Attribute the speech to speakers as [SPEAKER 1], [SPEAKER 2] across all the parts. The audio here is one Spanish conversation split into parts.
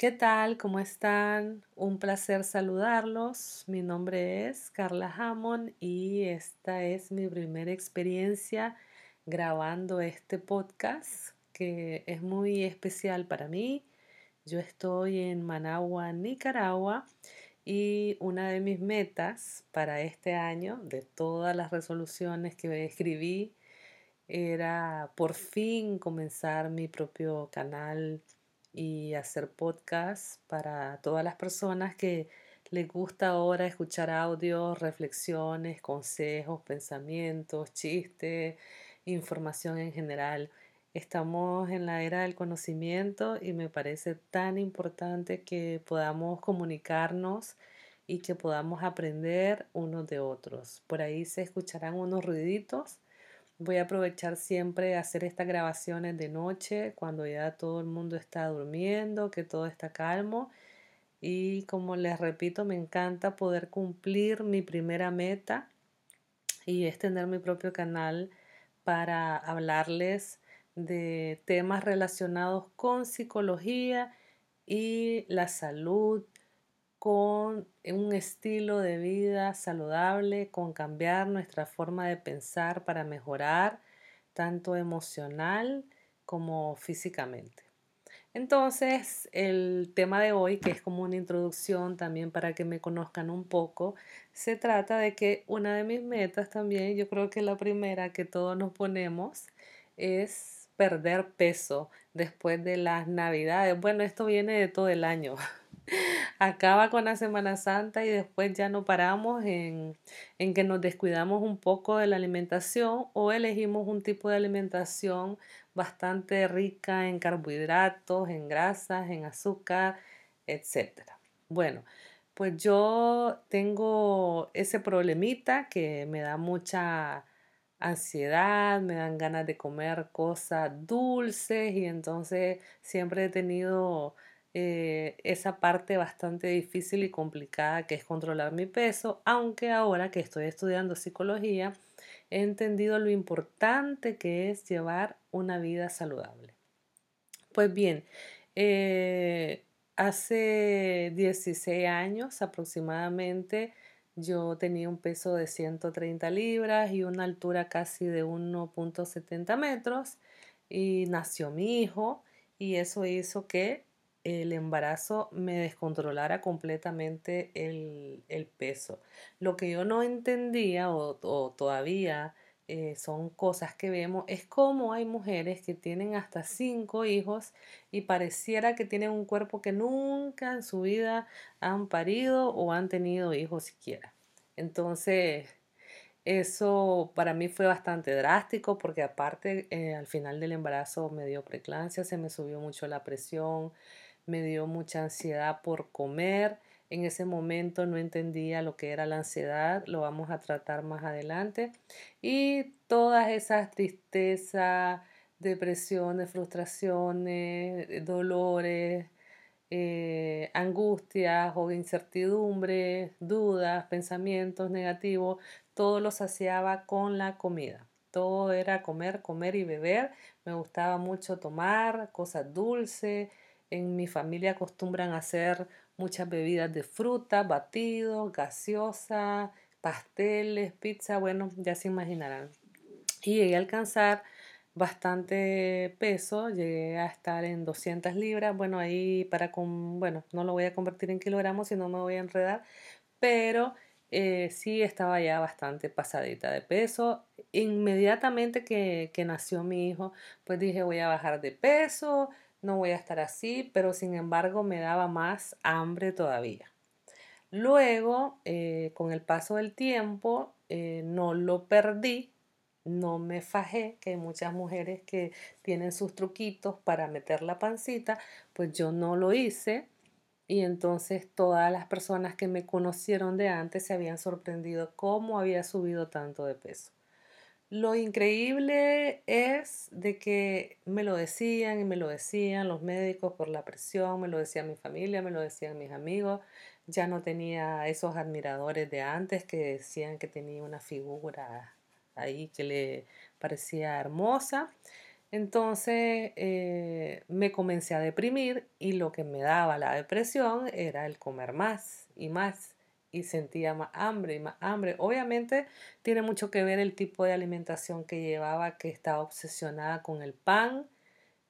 [SPEAKER 1] ¿Qué tal? ¿Cómo están? Un placer saludarlos. Mi nombre es Carla Hammond y esta es mi primera experiencia grabando este podcast que es muy especial para mí. Yo estoy en Managua, Nicaragua y una de mis metas para este año, de todas las resoluciones que escribí, era por fin comenzar mi propio canal y hacer podcast para todas las personas que les gusta ahora escuchar audios, reflexiones, consejos, pensamientos, chistes, información en general. Estamos en la era del conocimiento y me parece tan importante que podamos comunicarnos y que podamos aprender unos de otros. Por ahí se escucharán unos ruiditos Voy a aprovechar siempre hacer estas grabaciones de noche, cuando ya todo el mundo está durmiendo, que todo está calmo. Y como les repito, me encanta poder cumplir mi primera meta y es tener mi propio canal para hablarles de temas relacionados con psicología y la salud con un estilo de vida saludable, con cambiar nuestra forma de pensar para mejorar tanto emocional como físicamente. Entonces, el tema de hoy, que es como una introducción también para que me conozcan un poco, se trata de que una de mis metas también, yo creo que la primera que todos nos ponemos, es perder peso después de las navidades. Bueno, esto viene de todo el año, acaba con la Semana Santa y después ya no paramos en, en, que nos descuidamos un poco de la alimentación o elegimos un tipo de alimentación bastante rica en carbohidratos, en grasas, en azúcar, etc. Bueno, pues yo tengo ese problemita que me da mucha ansiedad, me dan ganas de comer cosas dulces y entonces siempre he tenido eh, esa parte bastante difícil y complicada que es controlar mi peso, aunque ahora que estoy estudiando psicología, he entendido lo importante que es llevar una vida saludable. Pues bien, eh, hace 16 años aproximadamente yo tenía un peso de 130 libras y una altura casi de 1.70 metros y nació mi hijo y eso hizo que el embarazo me descontrolara completamente el, peso. Lo que yo no entendía o, todavía eh, son cosas que vemos es cómo hay mujeres que tienen hasta cinco hijos y pareciera que tienen un cuerpo que nunca en su vida han parido o han tenido hijos siquiera. Entonces, eso para mí fue bastante drástico porque aparte eh, al final del embarazo me dio preclancia, se me subió mucho la presión, me dio mucha ansiedad por comer. En ese momento no entendía lo que era la ansiedad, lo vamos a tratar más adelante. Y todas esas tristezas, depresiones, frustraciones, dolores, eh, angustias o incertidumbres, dudas, pensamientos negativos, todo lo saciaba con la comida. Todo era comer, comer y beber. Me gustaba mucho tomar cosas dulces, en mi familia acostumbran a hacer muchas bebidas de fruta, batidos, gaseosa, pasteles, pizza, bueno, ya se imaginarán. Y llegué a alcanzar bastante peso, llegué a estar en 200 libras, bueno, ahí para con, bueno, no lo voy a convertir en kilogramos, si no me voy a enredar, pero eh, sí estaba ya bastante pasadita de peso. Inmediatamente que, que nació mi hijo, pues dije voy a bajar de peso, no voy a estar así, pero sin embargo me daba más hambre todavía. Luego, eh, con el paso del tiempo, eh, no lo perdí, no me fajé, que hay muchas mujeres que tienen sus truquitos para meter la pancita, pues yo no lo hice. Y entonces todas las personas que me conocieron de antes se habían sorprendido cómo había subido tanto de peso. Lo increíble es de que me lo decían y me lo decían los médicos por la presión, me lo decía mi familia, me lo decían mis amigos. Ya no tenía esos admiradores de antes que decían que tenía una figura ahí que le parecía hermosa. Entonces eh, me comencé a deprimir y lo que me daba la depresión era el comer más y más y sentía más hambre y más hambre. Obviamente tiene mucho que ver el tipo de alimentación que llevaba, que estaba obsesionada con el pan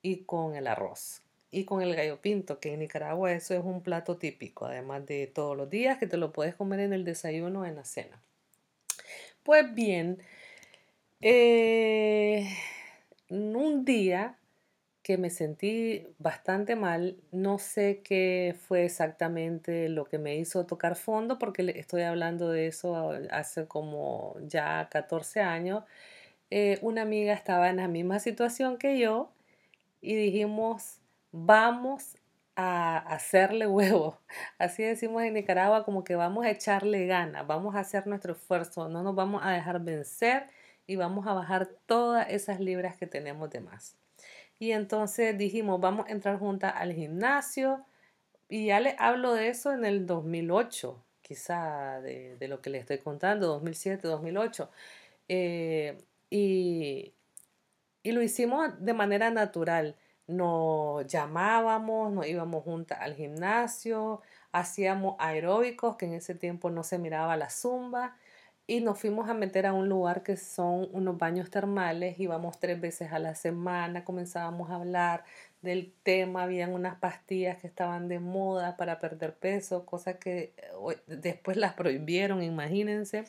[SPEAKER 1] y con el arroz y con el gallo pinto, que en Nicaragua eso es un plato típico, además de todos los días que te lo puedes comer en el desayuno o en la cena. Pues bien, eh, un día que me sentí bastante mal, no sé qué fue exactamente lo que me hizo tocar fondo, porque estoy hablando de eso hace como ya 14 años. Eh, una amiga estaba en la misma situación que yo y dijimos, vamos a hacerle huevo. Así decimos en Nicaragua, como que vamos a echarle ganas, vamos a hacer nuestro esfuerzo, no nos vamos a dejar vencer y vamos a bajar todas esas libras que tenemos de más. Y entonces dijimos, vamos a entrar juntas al gimnasio. Y ya le hablo de eso en el 2008, quizá de, lo que le estoy contando, 2007, 2008. Eh, y, y lo hicimos de manera natural. Nos llamábamos, nos íbamos juntas al gimnasio, hacíamos aeróbicos, que en ese tiempo no se miraba la zumba, y nos fuimos a meter a un lugar que son unos baños termales, íbamos tres veces a la semana, comenzábamos a hablar del tema, habían unas pastillas que estaban de moda para perder peso, cosas que eh, después las prohibieron, imagínense,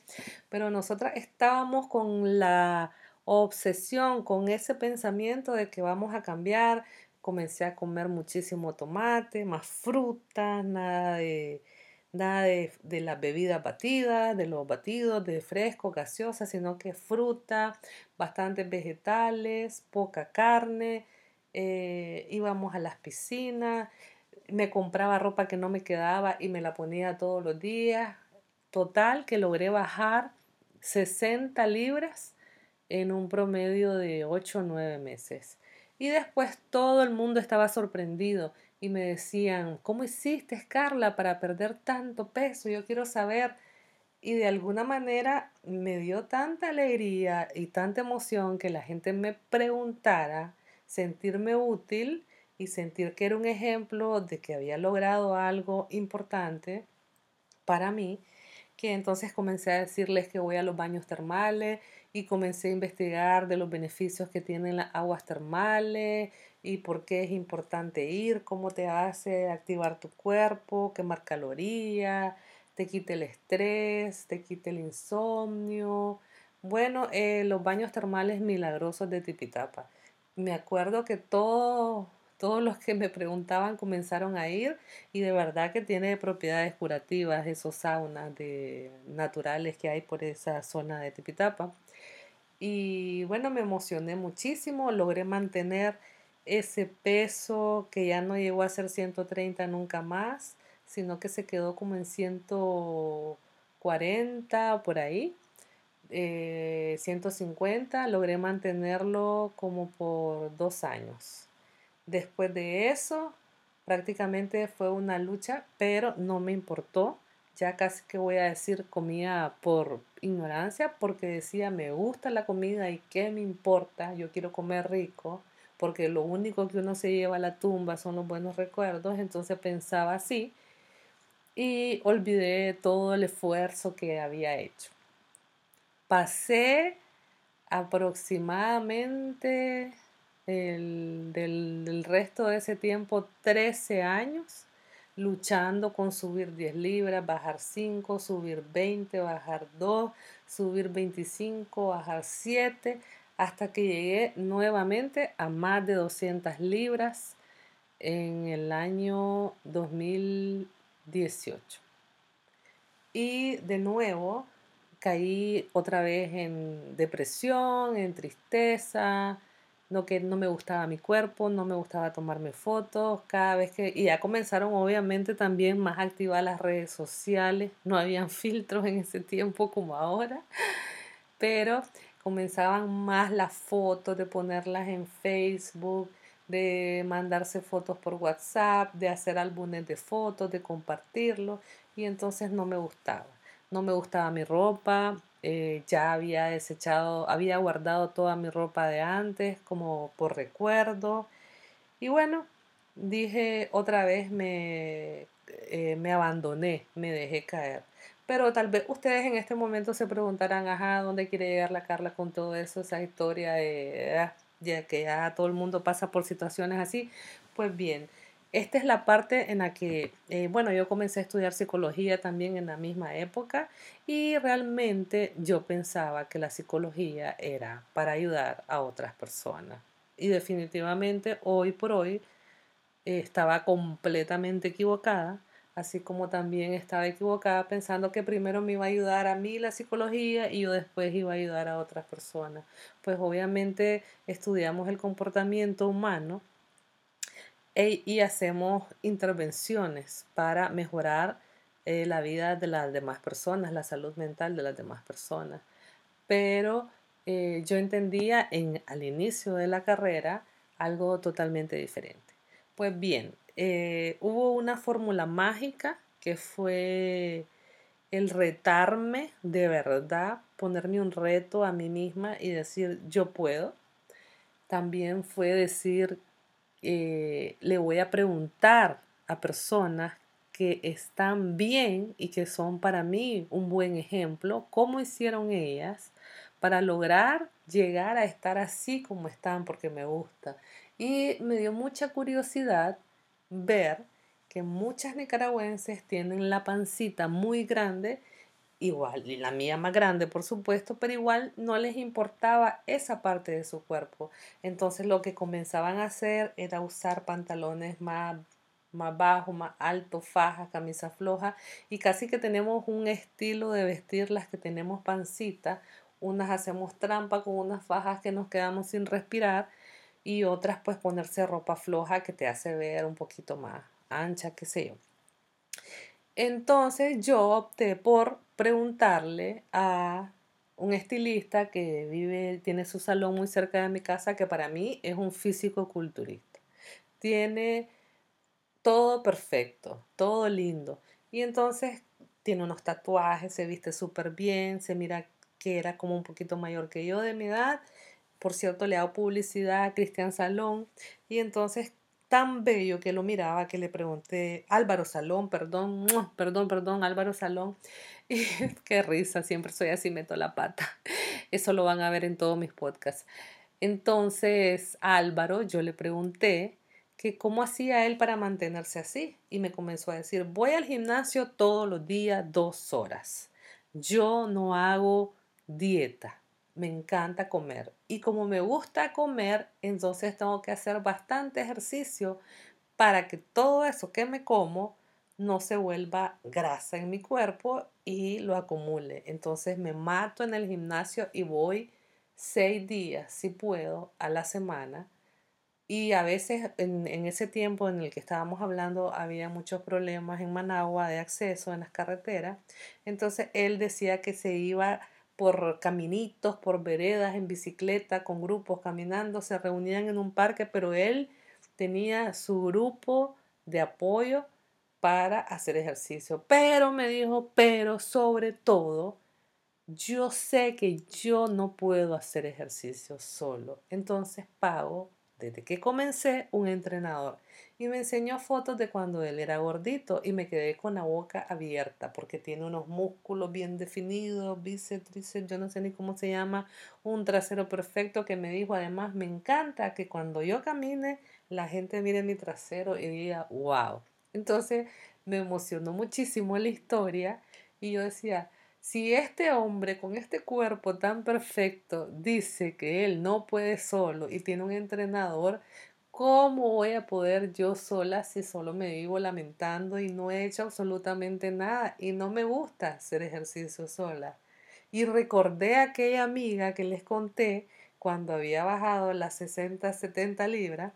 [SPEAKER 1] pero nosotras estábamos con la obsesión, con ese pensamiento de que vamos a cambiar, comencé a comer muchísimo tomate, más fruta, nada de nada de, las bebidas batidas, de los batidos, de fresco, gaseosa, sino que fruta, bastantes vegetales, poca carne, eh, íbamos a las piscinas, me compraba ropa que no me quedaba y me la ponía todos los días. Total que logré bajar 60 libras en un promedio de 8 o 9 meses. Y después todo el mundo estaba sorprendido y me decían, ¿cómo hiciste, Carla, para perder tanto peso? Yo quiero saber. Y de alguna manera me dio tanta alegría y tanta emoción que la gente me preguntara, sentirme útil y sentir que era un ejemplo de que había logrado algo importante para mí, que entonces comencé a decirles que voy a los baños termales y comencé a investigar de los beneficios que tienen las aguas termales y por qué es importante ir, cómo te hace activar tu cuerpo, quemar calorías, te quite el estrés, te quite el insomnio. Bueno, eh, los baños termales milagrosos de Tipitapa. Me acuerdo que todos todos los que me preguntaban comenzaron a ir y de verdad que tiene propiedades curativas esos saunas de, naturales que hay por esa zona de Tipitapa. Y bueno, me emocioné muchísimo, logré mantener ese peso que ya no llegó a ser 130 nunca más, sino que se quedó como en 140 por ahí. 150 eh, logré mantenerlo como por dos años. Después de eso, prácticamente fue una lucha, pero no me importó. Ya casi que voy a decir comía por ignorancia, porque decía me gusta la comida y qué me importa, yo quiero comer rico porque lo único que uno se lleva a la tumba son los buenos recuerdos, entonces pensaba así y olvidé todo el esfuerzo que había hecho. Pasé aproximadamente el, del, resto de ese tiempo 13 años luchando con subir 10 libras, bajar 5, subir 20, bajar 2, subir 25, bajar 7, hasta que llegué nuevamente a más de 200 libras en el año 2018. Y de nuevo caí otra vez en depresión, en tristeza, no que no me gustaba mi cuerpo, no me gustaba tomarme fotos, cada vez que y ya comenzaron obviamente también más activar las redes sociales, no habían filtros en ese tiempo como ahora, pero comenzaban más las fotos, de ponerlas en Facebook, de mandarse fotos por WhatsApp, de hacer álbumes de fotos, de compartirlo, y entonces no me gustaba. No me gustaba mi ropa, eh, ya había desechado, había guardado toda mi ropa de antes como por recuerdo. Y bueno, dije otra vez me, eh, me abandoné, me dejé caer. Pero tal vez ustedes en este momento se preguntarán, ajá, ¿dónde quiere llegar la Carla con todo eso? Esa historia de ah, ya que ya todo el mundo pasa por situaciones así. Pues bien, esta es la parte en la que, eh, bueno, yo comencé a estudiar psicología también en la misma época y realmente yo pensaba que la psicología era para ayudar a otras personas. Y definitivamente hoy por hoy eh, estaba completamente equivocada, así como también estaba equivocada pensando que primero me iba a ayudar a mí la psicología y yo después iba a ayudar a otras personas. Pues obviamente estudiamos el comportamiento humano e, y hacemos intervenciones para mejorar eh, la vida de las demás personas, la salud mental de las demás personas. Pero eh, yo entendía en, al inicio de la carrera algo totalmente diferente. Pues bien, eh, hubo una fórmula mágica que fue el retarme de verdad, ponerme un reto a mí misma y decir yo puedo. También fue decir eh, le voy a preguntar a personas que están bien y que son para mí un buen ejemplo, cómo hicieron ellas para lograr llegar a estar así como están porque me gusta. Y me dio mucha curiosidad ver que muchas nicaragüenses tienen la pancita muy grande igual, la mía más grande, por supuesto, pero igual no les importaba esa parte de su cuerpo. Entonces lo que comenzaban a hacer era usar pantalones más, más bajos, más altos, fajas, camisa floja, y casi que tenemos un estilo de vestir las que tenemos pancita. Unas hacemos trampa con unas fajas que nos quedamos sin respirar y otras pues ponerse ropa floja que te hace ver un poquito más ancha, qué sé yo. Entonces yo opté por preguntarle a un estilista que vive, tiene su salón muy cerca de mi casa, que para mí es un físico culturista. Tiene todo perfecto, todo lindo. Y entonces tiene unos tatuajes, se viste súper bien, se mira que era como un poquito mayor que yo de mi edad. Por cierto, le hago publicidad a Cristian Salón. Y entonces tan bello que lo miraba que le pregunté, Álvaro Salón, perdón, perdón, perdón, Álvaro Salón. Y qué risa, siempre soy así, meto la pata. Eso lo van a ver en todos mis podcasts. Entonces, Álvaro, yo le pregunté que cómo hacía él para mantenerse así. Y me comenzó a decir, voy al gimnasio todos los días dos horas. Yo no hago dieta me encanta comer. Y como me gusta comer, entonces tengo que hacer bastante ejercicio para que todo eso que me como no se vuelva grasa en mi cuerpo y lo acumule. Entonces me mato en el gimnasio y voy seis días, si puedo, a la semana. Y a veces en, ese tiempo en el que estábamos hablando había muchos problemas en Managua de acceso en las carreteras. Entonces él decía que se iba por caminitos, por veredas, en bicicleta, con grupos caminando, se reunían en un parque, pero él tenía su grupo de apoyo para hacer ejercicio. Pero me dijo, pero sobre todo, yo sé que yo no puedo hacer ejercicio solo. Entonces pago, desde que comencé, un entrenador y me enseñó fotos de cuando él era gordito y me quedé con la boca abierta porque tiene unos músculos bien definidos, bíceps, tríceps, yo no sé ni cómo se llama, un trasero perfecto que me dijo además me encanta que cuando yo camine la gente mire mi trasero y diga wow. Entonces me emocionó muchísimo la historia y yo decía, si este hombre con este cuerpo tan perfecto dice que él no puede solo y tiene un entrenador, ¿Cómo voy a poder yo sola si solo me vivo lamentando y no he hecho absolutamente nada y no me gusta hacer ejercicio sola? Y recordé a aquella amiga que les conté cuando había bajado las 60, 70 libras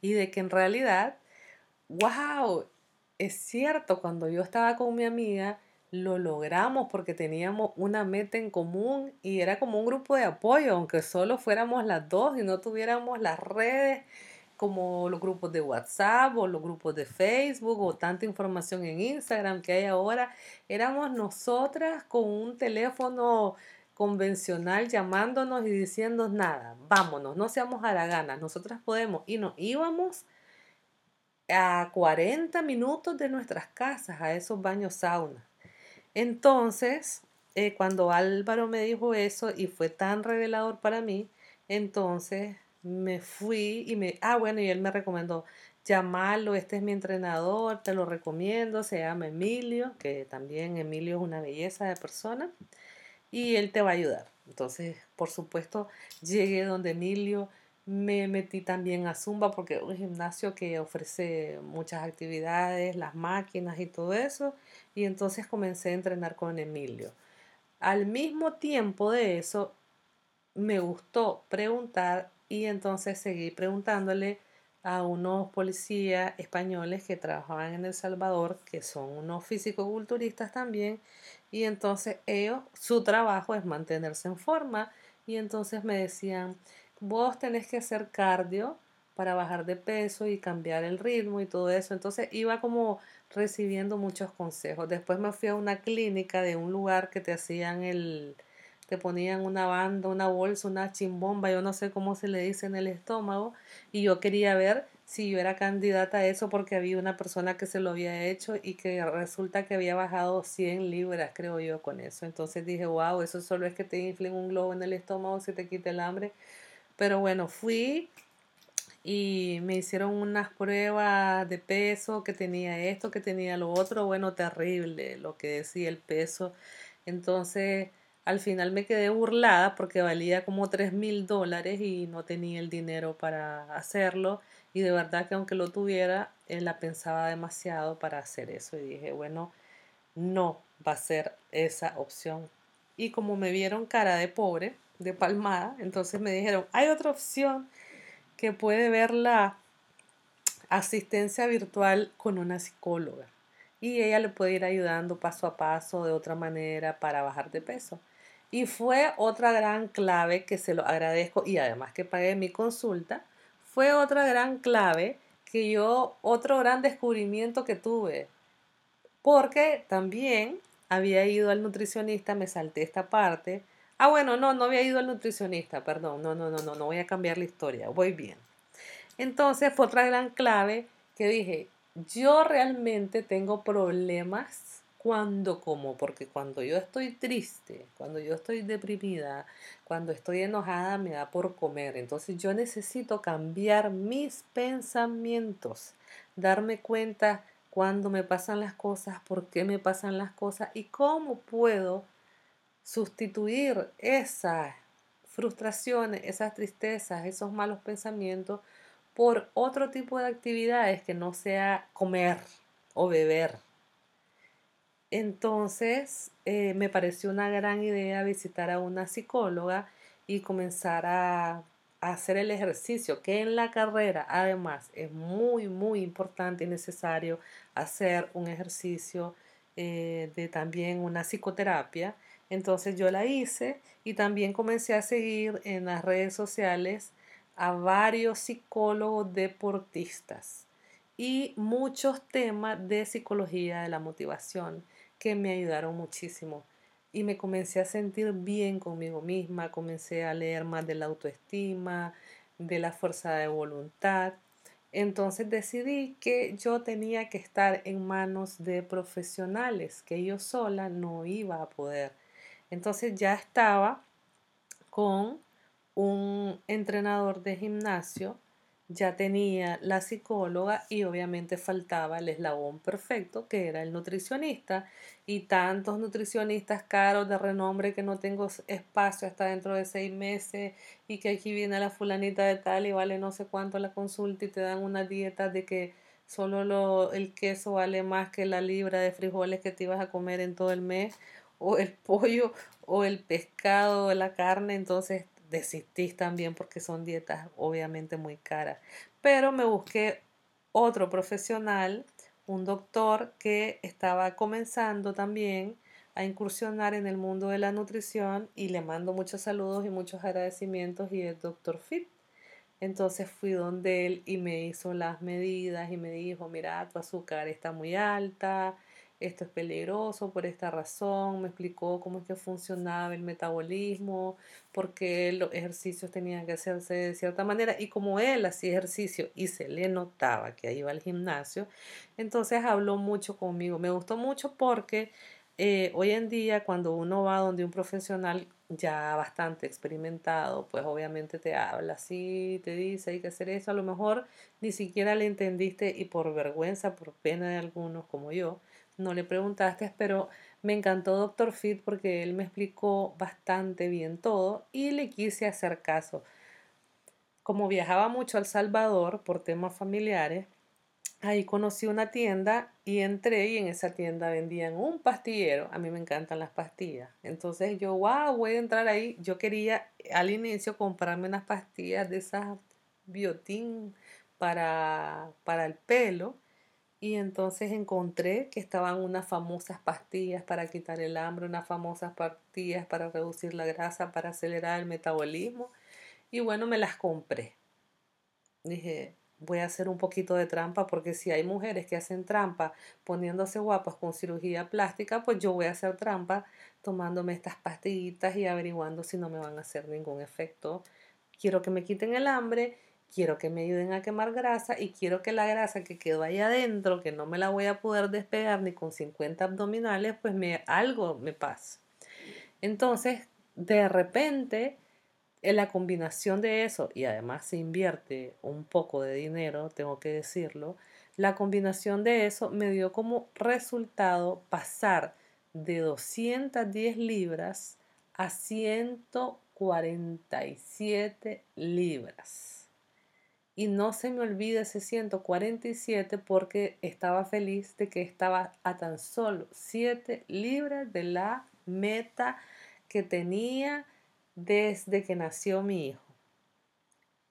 [SPEAKER 1] y de que en realidad, wow, es cierto, cuando yo estaba con mi amiga, lo logramos porque teníamos una meta en común y era como un grupo de apoyo, aunque solo fuéramos las dos y no tuviéramos las redes como los grupos de WhatsApp o los grupos de Facebook o tanta información en Instagram que hay ahora. Éramos nosotras con un teléfono convencional llamándonos y diciendo nada, vámonos, no seamos haraganas, nosotras podemos. Y nos íbamos a 40 minutos de nuestras casas a esos baños sauna. Entonces, eh, cuando Álvaro me dijo eso y fue tan revelador para mí, entonces me fui y me, ah, bueno, y él me recomendó, llamarlo, este es mi entrenador, te lo recomiendo, se llama Emilio, que también Emilio es una belleza de persona, y él te va a ayudar. Entonces, por supuesto, llegué donde Emilio, me metí también a Zumba porque es un gimnasio que ofrece muchas actividades, las máquinas y todo eso, y entonces comencé a entrenar con Emilio. Al mismo tiempo de eso, me gustó preguntar y entonces seguí preguntándole a unos policías españoles que trabajaban en El Salvador, que son unos físico-culturistas también, y entonces ellos, su trabajo es mantenerse en forma, y entonces me decían, vos tenés que hacer cardio para bajar de peso y cambiar el ritmo y todo eso. Entonces iba como recibiendo muchos consejos. Después me fui a una clínica de un lugar que te hacían el, te ponían una banda, una bolsa, una chimbomba, yo no sé cómo se le dice en el estómago, y yo quería ver si yo era candidata a eso porque había una persona que se lo había hecho y que resulta que había bajado 100 libras, creo yo, con eso. Entonces dije, wow, eso solo es que te inflen un globo en el estómago, se te quite el hambre. Pero bueno, fui y me hicieron unas pruebas de peso, que tenía esto, que tenía lo otro, bueno, terrible lo que decía el peso. Entonces al final me quedé burlada porque valía como tres mil dólares y no tenía el dinero para hacerlo. Y de verdad que aunque lo tuviera, él la pensaba demasiado para hacer eso. Y dije, bueno, no va a ser esa opción. Y como me vieron cara de pobre, de palmada, entonces me dijeron, hay otra opción que puede ver la asistencia virtual con una psicóloga. Y ella le puede ir ayudando paso a paso de otra manera para bajar de peso. Y fue otra gran clave que se lo agradezco y además que pagué mi consulta, fue otra gran clave que yo, otro gran descubrimiento que tuve. Porque también había ido al nutricionista, me salté esta parte. Ah, bueno, no, no había ido al nutricionista, perdón, no, no, no, no, no voy a cambiar la historia, voy bien. Entonces fue otra gran clave que dije, yo realmente tengo problemas cuando como, porque cuando yo estoy triste, cuando yo estoy deprimida, cuando estoy enojada, me da por comer. Entonces yo necesito cambiar mis pensamientos, darme cuenta cuando me pasan las cosas, por qué me pasan las cosas y cómo puedo sustituir esas frustraciones, esas tristezas, esos malos pensamientos por otro tipo de actividades que no sea comer o beber entonces eh, me pareció una gran idea visitar a una psicóloga y comenzar a, hacer el ejercicio, que en la carrera además es muy, muy importante y necesario hacer un ejercicio eh, de también una psicoterapia. Entonces yo la hice y también comencé a seguir en las redes sociales a varios psicólogos deportistas y muchos temas de psicología de la motivación que me ayudaron muchísimo. Y me comencé a sentir bien conmigo misma, comencé a leer más de la autoestima, de la fuerza de voluntad. Entonces decidí que yo tenía que estar en manos de profesionales, que yo sola no iba a poder. Entonces ya estaba con un entrenador de gimnasio ya tenía la psicóloga y obviamente faltaba el eslabón perfecto que era el nutricionista y tantos nutricionistas caros de renombre que no tengo espacio hasta dentro de seis meses y que aquí viene la fulanita de tal y vale no sé cuánto la consulta y te dan una dieta de que solo lo, el queso vale más que la libra de frijoles que te ibas a comer en todo el mes o el pollo o el pescado o la carne entonces desistís también porque son dietas obviamente muy caras. Pero me busqué otro profesional, un doctor que estaba comenzando también a incursionar en el mundo de la nutrición y le mando muchos saludos y muchos agradecimientos y es doctor Fit. Entonces fui donde él y me hizo las medidas y me dijo, mira, tu azúcar está muy alta, esto es peligroso por esta razón, me explicó cómo es que funcionaba el metabolismo, por qué los ejercicios tenían que hacerse de cierta manera y como él hacía ejercicio y se le notaba que iba al gimnasio, entonces habló mucho conmigo. Me gustó mucho porque eh, hoy en día cuando uno va donde un profesional ya bastante experimentado, pues obviamente te habla así, te dice hay que hacer eso, a lo mejor ni siquiera le entendiste y por vergüenza, por pena de algunos como yo, no le preguntaste, pero me encantó Doctor Fit porque él me explicó bastante bien todo y le quise hacer caso. Como viajaba mucho a El Salvador por temas familiares, ahí conocí una tienda y entré y en esa tienda vendían un pastillero. A mí me encantan las pastillas. Entonces yo, wow, voy a entrar ahí. Yo quería al inicio comprarme unas pastillas de esas biotín para, para el pelo y entonces encontré que estaban unas famosas pastillas para quitar el hambre, unas famosas pastillas para reducir la grasa, para acelerar el metabolismo. Y bueno, me las compré. Dije, voy a hacer un poquito de trampa porque si hay mujeres que hacen trampa poniéndose guapas con cirugía plástica, pues yo voy a hacer trampa tomándome estas pastillitas y averiguando si no me van a hacer ningún efecto. Quiero que me quiten el hambre quiero que me ayuden a quemar grasa y quiero que la grasa que quedó ahí adentro, que no me la voy a poder despegar ni con 50 abdominales, pues me, algo me pasa. Entonces, de repente, en la combinación de eso, y además se invierte un poco de dinero, tengo que decirlo, la combinación de eso me dio como resultado pasar de 210 libras a 147 libras. Y no se me olvide ese 147 porque estaba feliz de que estaba a tan solo 7 libras de la meta que tenía desde que nació mi hijo.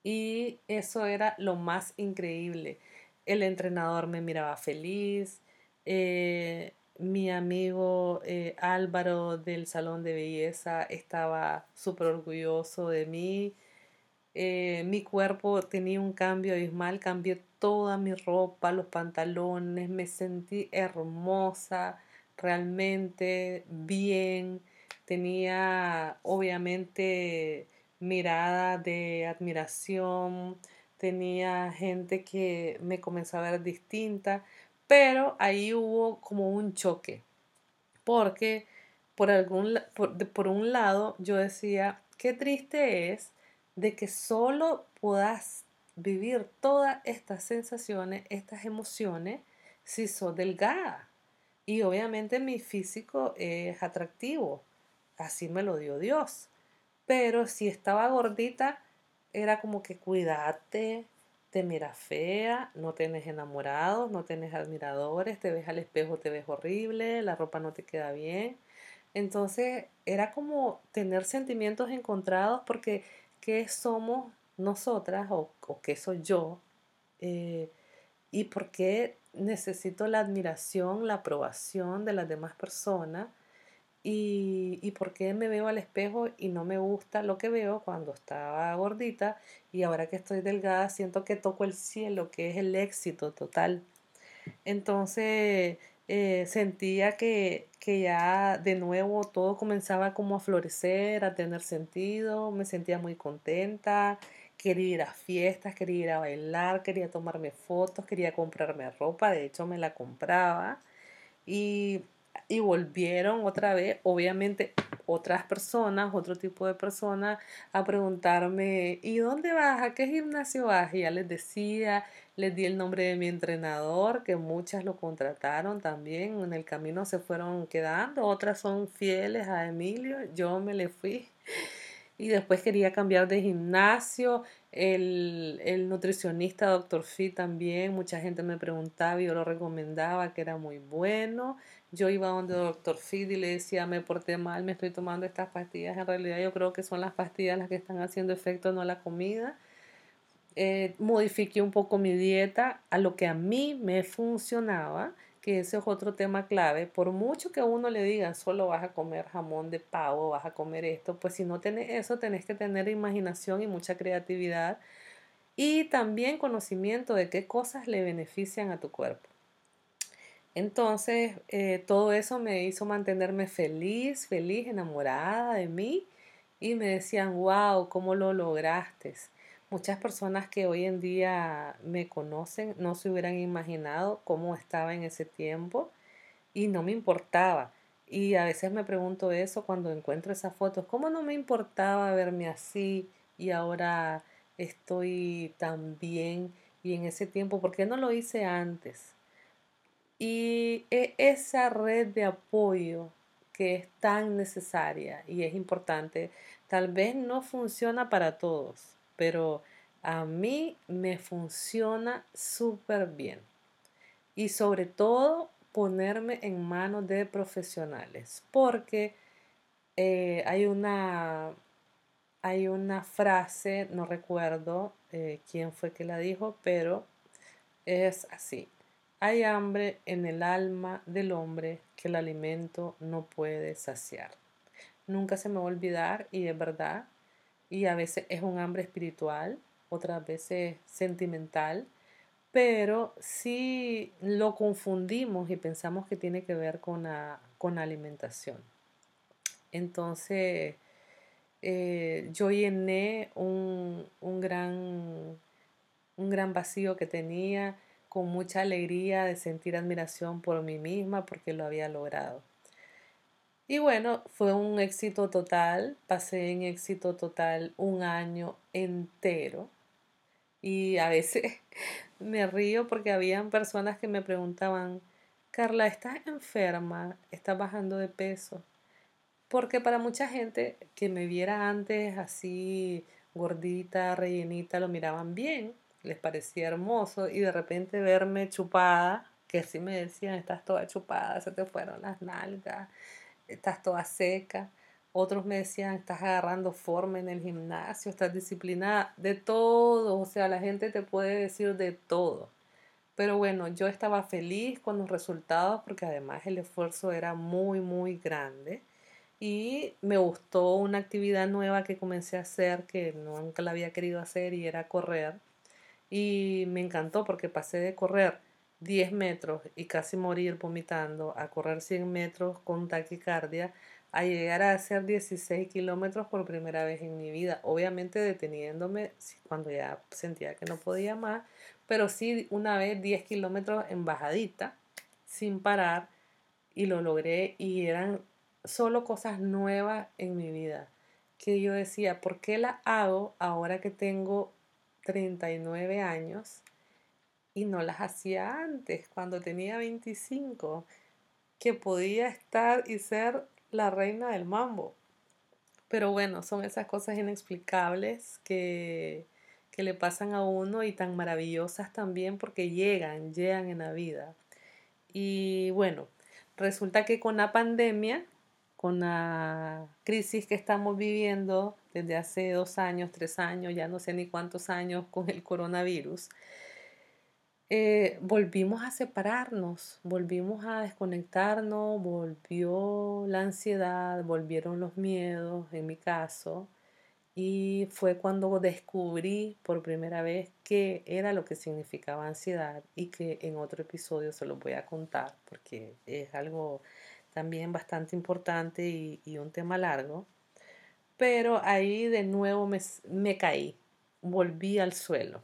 [SPEAKER 1] Y eso era lo más increíble. El entrenador me miraba feliz. Eh, mi amigo eh, Álvaro del Salón de Belleza estaba súper orgulloso de mí. Eh, mi cuerpo tenía un cambio abismal, cambié toda mi ropa, los pantalones, me sentí hermosa, realmente bien, tenía obviamente mirada de admiración, tenía gente que me comenzó a ver distinta, pero ahí hubo como un choque, porque por, algún, por un lado yo decía, qué triste es de que solo puedas vivir todas estas sensaciones, estas emociones, si sos delgada. Y obviamente mi físico es atractivo, así me lo dio Dios. Pero si estaba gordita, era como que cuídate, te miras fea, no tienes enamorados, no tienes admiradores, te ves al espejo, te ves horrible, la ropa no te queda bien. Entonces era como tener sentimientos encontrados porque qué somos nosotras o, qué soy yo eh, y por qué necesito la admiración, la aprobación de las demás personas y, y por qué me veo al espejo y no me gusta lo que veo cuando estaba gordita y ahora que estoy delgada siento que toco el cielo, que es el éxito total. Entonces eh, sentía que, que ya de nuevo todo comenzaba como a florecer, a tener sentido, me sentía muy contenta, quería ir a fiestas, quería ir a bailar, quería tomarme fotos, quería comprarme ropa, de hecho me la compraba y, y volvieron otra vez, obviamente otras personas, otro tipo de personas, a preguntarme, ¿y dónde vas? ¿A qué gimnasio vas? Y ya les decía, les di el nombre de mi entrenador, que muchas lo contrataron también, en el camino se fueron quedando, otras son fieles a Emilio, yo me le fui y después quería cambiar de gimnasio. El, el nutricionista Dr. Fit también, mucha gente me preguntaba y yo lo recomendaba que era muy bueno. Yo iba donde Dr. Fit y le decía, me porté mal, me estoy tomando estas pastillas. En realidad yo creo que son las pastillas las que están haciendo efecto, no la comida. Eh, modifiqué un poco mi dieta a lo que a mí me funcionaba que ese es otro tema clave. Por mucho que uno le diga, solo vas a comer jamón de pavo, vas a comer esto, pues si no tenés eso, tenés que tener imaginación y mucha creatividad y también conocimiento de qué cosas le benefician a tu cuerpo. Entonces, eh, todo eso me hizo mantenerme feliz, feliz, enamorada de mí y me decían, wow, ¿cómo lo lograste? Muchas personas que hoy en día me conocen no se hubieran imaginado cómo estaba en ese tiempo y no me importaba. Y a veces me pregunto eso cuando encuentro esas fotos, ¿cómo no me importaba verme así y ahora estoy tan bien y en ese tiempo, ¿por qué no lo hice antes? Y e, esa red de apoyo que es tan necesaria y es importante, tal vez no funciona para todos, pero a mí me funciona súper bien. Y sobre todo ponerme en manos de profesionales, porque eh, hay una hay una frase, no recuerdo eh, quién fue que la dijo, pero es así. Hay hambre en el alma del hombre que el alimento no puede saciar. Nunca se me va a olvidar y es verdad. Y a veces es un hambre espiritual, otras veces sentimental, pero si lo confundimos y pensamos que tiene que ver con la, con alimentación. Entonces, eh, yo llené un, un, gran, un gran vacío que tenía con mucha alegría de sentir admiración por mí misma porque lo había logrado. Y bueno, fue un éxito total, pasé en éxito total un año entero y a veces me río porque habían personas que me preguntaban, Carla, ¿estás enferma? ¿Estás bajando de peso? Porque para mucha gente que me viera antes así gordita, rellenita, lo miraban bien, les parecía hermoso y de repente verme chupada, que así me decían, estás toda chupada, se te fueron las nalgas, estás toda seca. Otros me decían, estás agarrando forma en el gimnasio, estás disciplinada, de todo, o sea, la gente te puede decir de todo. Pero bueno, yo estaba feliz con los resultados porque además el esfuerzo era muy, muy grande y me gustó una actividad nueva que comencé a hacer que nunca la había querido hacer y era correr. Y me encantó porque pasé de correr 10 metros y casi morir vomitando a correr 100 metros con taquicardia a llegar a hacer 16 kilómetros por primera vez en mi vida. Obviamente deteniéndome cuando ya sentía que no podía más, pero sí una vez 10 kilómetros en bajadita, sin parar, y lo logré y eran solo cosas nuevas en mi vida. Que yo decía, ¿por qué la hago ahora que tengo 39 años y no las hacía antes, cuando tenía 25? Que podía estar y ser la reina del mambo. Pero bueno, son esas cosas inexplicables que, que le pasan a uno y tan maravillosas también porque llegan, llegan en la vida. Y bueno, resulta que con la pandemia con la crisis que estamos viviendo desde hace dos años, tres años, ya no sé ni cuántos años con el coronavirus, eh, volvimos a separarnos, volvimos a desconectarnos, volvió la ansiedad, volvieron los miedos, en mi caso, y fue cuando descubrí por primera vez qué era lo que significaba ansiedad y que en otro episodio se lo voy a contar porque es algo también bastante importante y, un tema largo. Pero ahí de nuevo me, me caí, volví al suelo.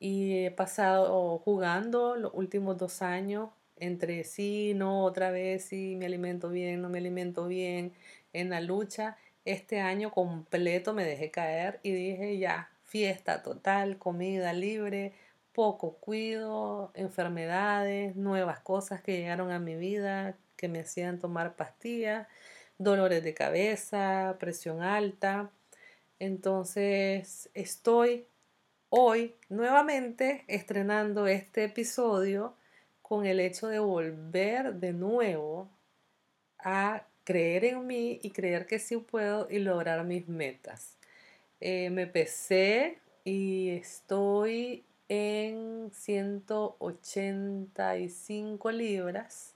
[SPEAKER 1] Y he pasado jugando los últimos dos años entre sí, no, otra vez, sí, me alimento bien, no me alimento bien, en la lucha. Este año completo me dejé caer y dije ya, fiesta total, comida libre, poco cuido, enfermedades, nuevas cosas que llegaron a mi vida, que me hacían tomar pastillas, dolores de cabeza, presión alta. Entonces estoy hoy nuevamente estrenando este episodio con el hecho de volver de nuevo a creer en mí y creer que sí puedo y lograr mis metas. Eh, me pesé y estoy en 185 libras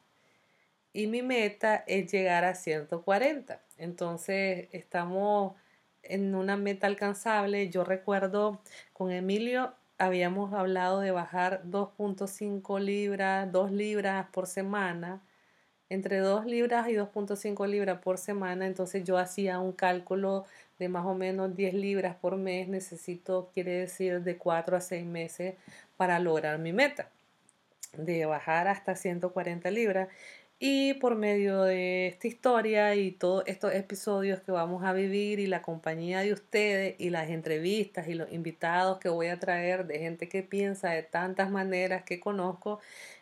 [SPEAKER 1] y mi meta es llegar a 140. Entonces estamos en una meta alcanzable. Yo recuerdo con Emilio habíamos hablado de bajar 2.5 libras, 2 libras por semana, entre 2 libras y 2.5 libras por semana. Entonces yo hacía un cálculo de más o menos 10 libras por mes. Necesito, quiere decir, de 4 a 6 meses para lograr mi meta de bajar hasta 140 libras. Y por medio de esta historia y todos estos episodios que vamos a vivir y la compañía de ustedes y las entrevistas y los invitados que voy a traer de gente que piensa de tantas maneras que conozco,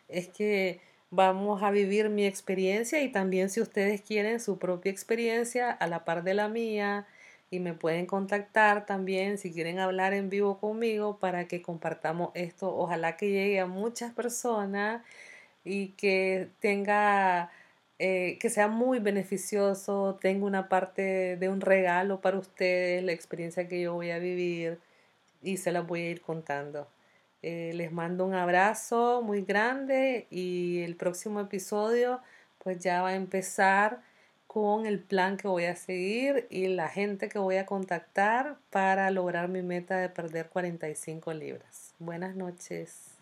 [SPEAKER 1] es que vamos a vivir mi experiencia y también si ustedes quieren su propia experiencia a la par de la mía y me pueden contactar también si quieren hablar en vivo conmigo para que compartamos esto. Ojalá que llegue a muchas personas y que tenga, eh, que sea muy beneficioso, tenga una parte de un regalo para ustedes, la experiencia que yo voy a vivir y se la voy a ir contando. Eh, les mando un abrazo muy grande y el próximo episodio pues ya va a empezar con el plan que voy a seguir y la gente que voy a contactar para lograr mi meta de perder 45 libras. Buenas noches.